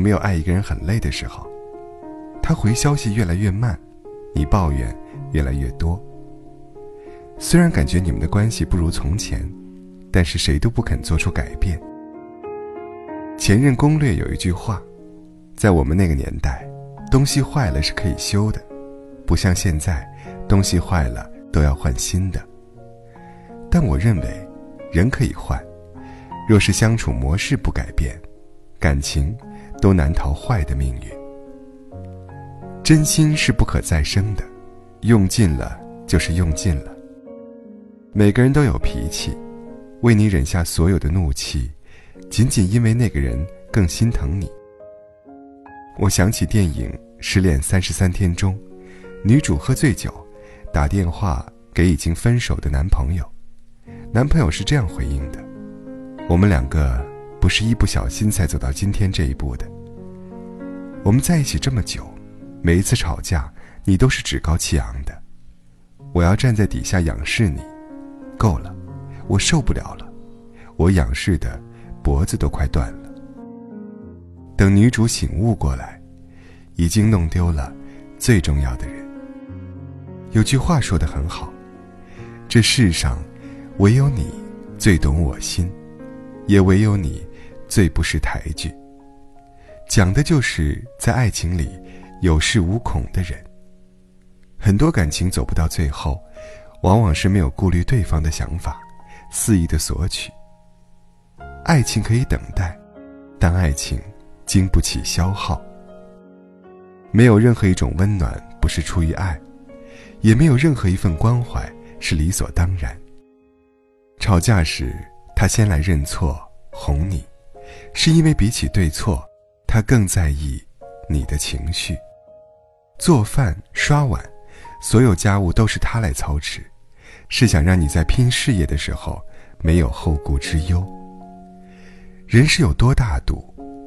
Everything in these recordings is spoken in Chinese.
有没有爱一个人很累的时候？他回消息越来越慢，你抱怨越来越多。虽然感觉你们的关系不如从前，但是谁都不肯做出改变。前任攻略有一句话，在我们那个年代，东西坏了是可以修的，不像现在，东西坏了都要换新的。但我认为，人可以换，若是相处模式不改变，感情都难逃坏的命运。真心是不可再生的，用尽了就是用尽了。每个人都有脾气，为你忍下所有的怒气，仅仅因为那个人更心疼你。我想起电影《失恋三十三天》中，女主喝醉酒，打电话给已经分手的男朋友，男朋友是这样回应的：“我们两个不是一不小心才走到今天这一步的。我们在一起这么久，每一次吵架，你都是趾高气昂的，我要站在底下仰视你。”够了，我受不了了，我仰视的脖子都快断了。等女主醒悟过来，已经弄丢了最重要的人。有句话说的很好，这世上唯有你最懂我心，也唯有你最不识抬举。讲的就是在爱情里有恃无恐的人。很多感情走不到最后。往往是没有顾虑对方的想法，肆意的索取。爱情可以等待，但爱情经不起消耗。没有任何一种温暖不是出于爱，也没有任何一份关怀是理所当然。吵架时，他先来认错哄你，是因为比起对错，他更在意你的情绪。做饭、刷碗。所有家务都是他来操持，是想让你在拼事业的时候没有后顾之忧。人是有多大度，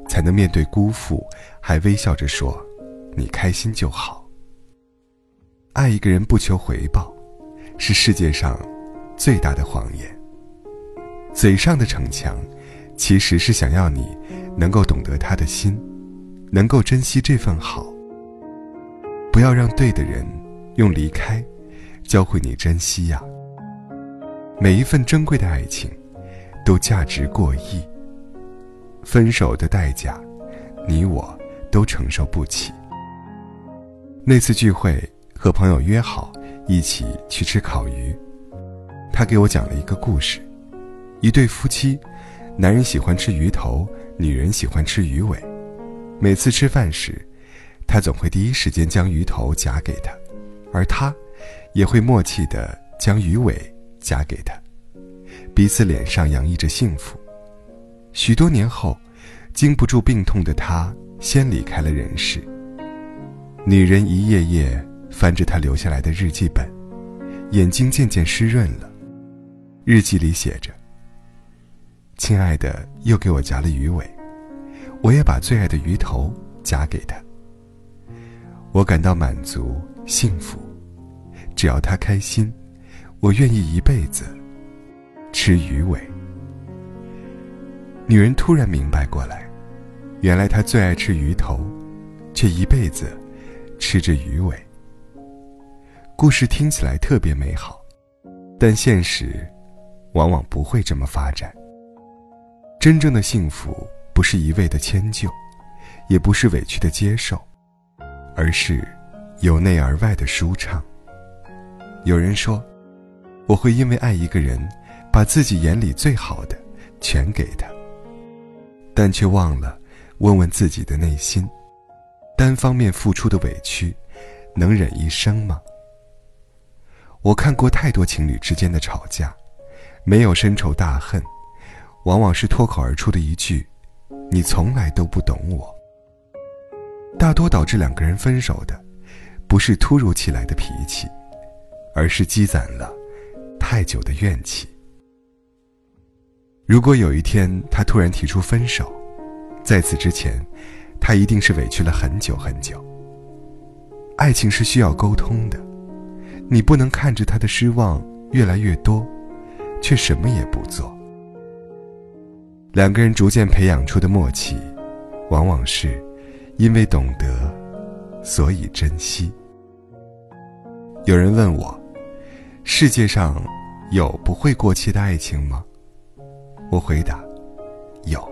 才能面对辜负还微笑着说“你开心就好”？爱一个人不求回报，是世界上最大的谎言。嘴上的逞强，其实是想要你能够懂得他的心，能够珍惜这份好。不要让对的人。用离开，教会你珍惜呀。每一份珍贵的爱情，都价值过亿。分手的代价，你我都承受不起。那次聚会，和朋友约好一起去吃烤鱼。他给我讲了一个故事：一对夫妻，男人喜欢吃鱼头，女人喜欢吃鱼尾。每次吃饭时，他总会第一时间将鱼头夹给她。而她，也会默契地将鱼尾夹给他，彼此脸上洋溢着幸福。许多年后，经不住病痛的他先离开了人世。女人一页页翻着他留下来的日记本，眼睛渐渐湿润了。日记里写着：“亲爱的，又给我夹了鱼尾，我也把最爱的鱼头夹给他。我感到满足。”幸福，只要他开心，我愿意一辈子吃鱼尾。女人突然明白过来，原来她最爱吃鱼头，却一辈子吃着鱼尾。故事听起来特别美好，但现实往往不会这么发展。真正的幸福不是一味的迁就，也不是委屈的接受，而是。由内而外的舒畅。有人说，我会因为爱一个人，把自己眼里最好的全给他，但却忘了问问自己的内心：单方面付出的委屈，能忍一生吗？我看过太多情侣之间的吵架，没有深仇大恨，往往是脱口而出的一句：“你从来都不懂我。”大多导致两个人分手的。不是突如其来的脾气，而是积攒了太久的怨气。如果有一天他突然提出分手，在此之前，他一定是委屈了很久很久。爱情是需要沟通的，你不能看着他的失望越来越多，却什么也不做。两个人逐渐培养出的默契，往往是因为懂得，所以珍惜。有人问我，世界上有不会过期的爱情吗？我回答，有。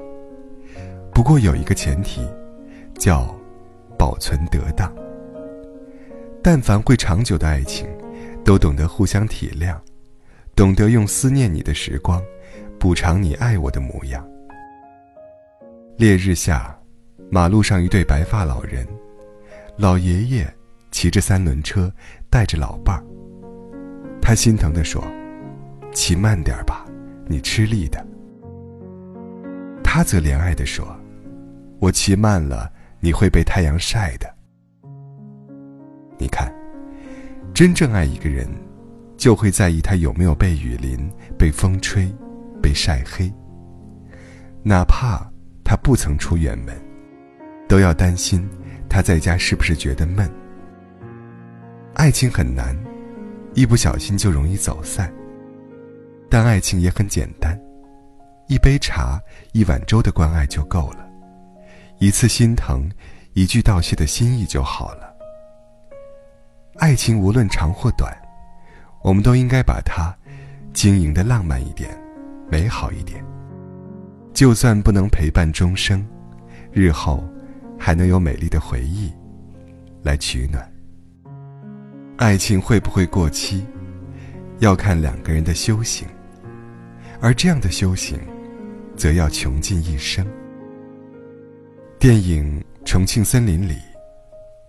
不过有一个前提，叫保存得当。但凡会长久的爱情，都懂得互相体谅，懂得用思念你的时光，补偿你爱我的模样。烈日下，马路上一对白发老人，老爷爷骑着三轮车。带着老伴儿，他心疼地说：“骑慢点吧，你吃力的。”他则怜爱地说：“我骑慢了，你会被太阳晒的。”你看，真正爱一个人，就会在意他有没有被雨淋、被风吹、被晒黑。哪怕他不曾出远门，都要担心他在家是不是觉得闷。爱情很难，一不小心就容易走散。但爱情也很简单，一杯茶、一碗粥的关爱就够了，一次心疼、一句道谢的心意就好了。爱情无论长或短，我们都应该把它经营的浪漫一点、美好一点。就算不能陪伴终生，日后还能有美丽的回忆来取暖。爱情会不会过期，要看两个人的修行，而这样的修行，则要穷尽一生。电影《重庆森林》里，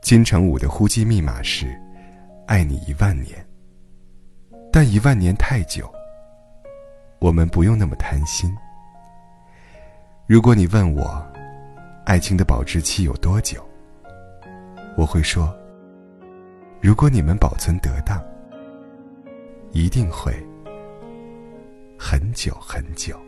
金城武的呼机密码是“爱你一万年”，但一万年太久，我们不用那么贪心。如果你问我，爱情的保质期有多久，我会说。如果你们保存得当，一定会很久很久。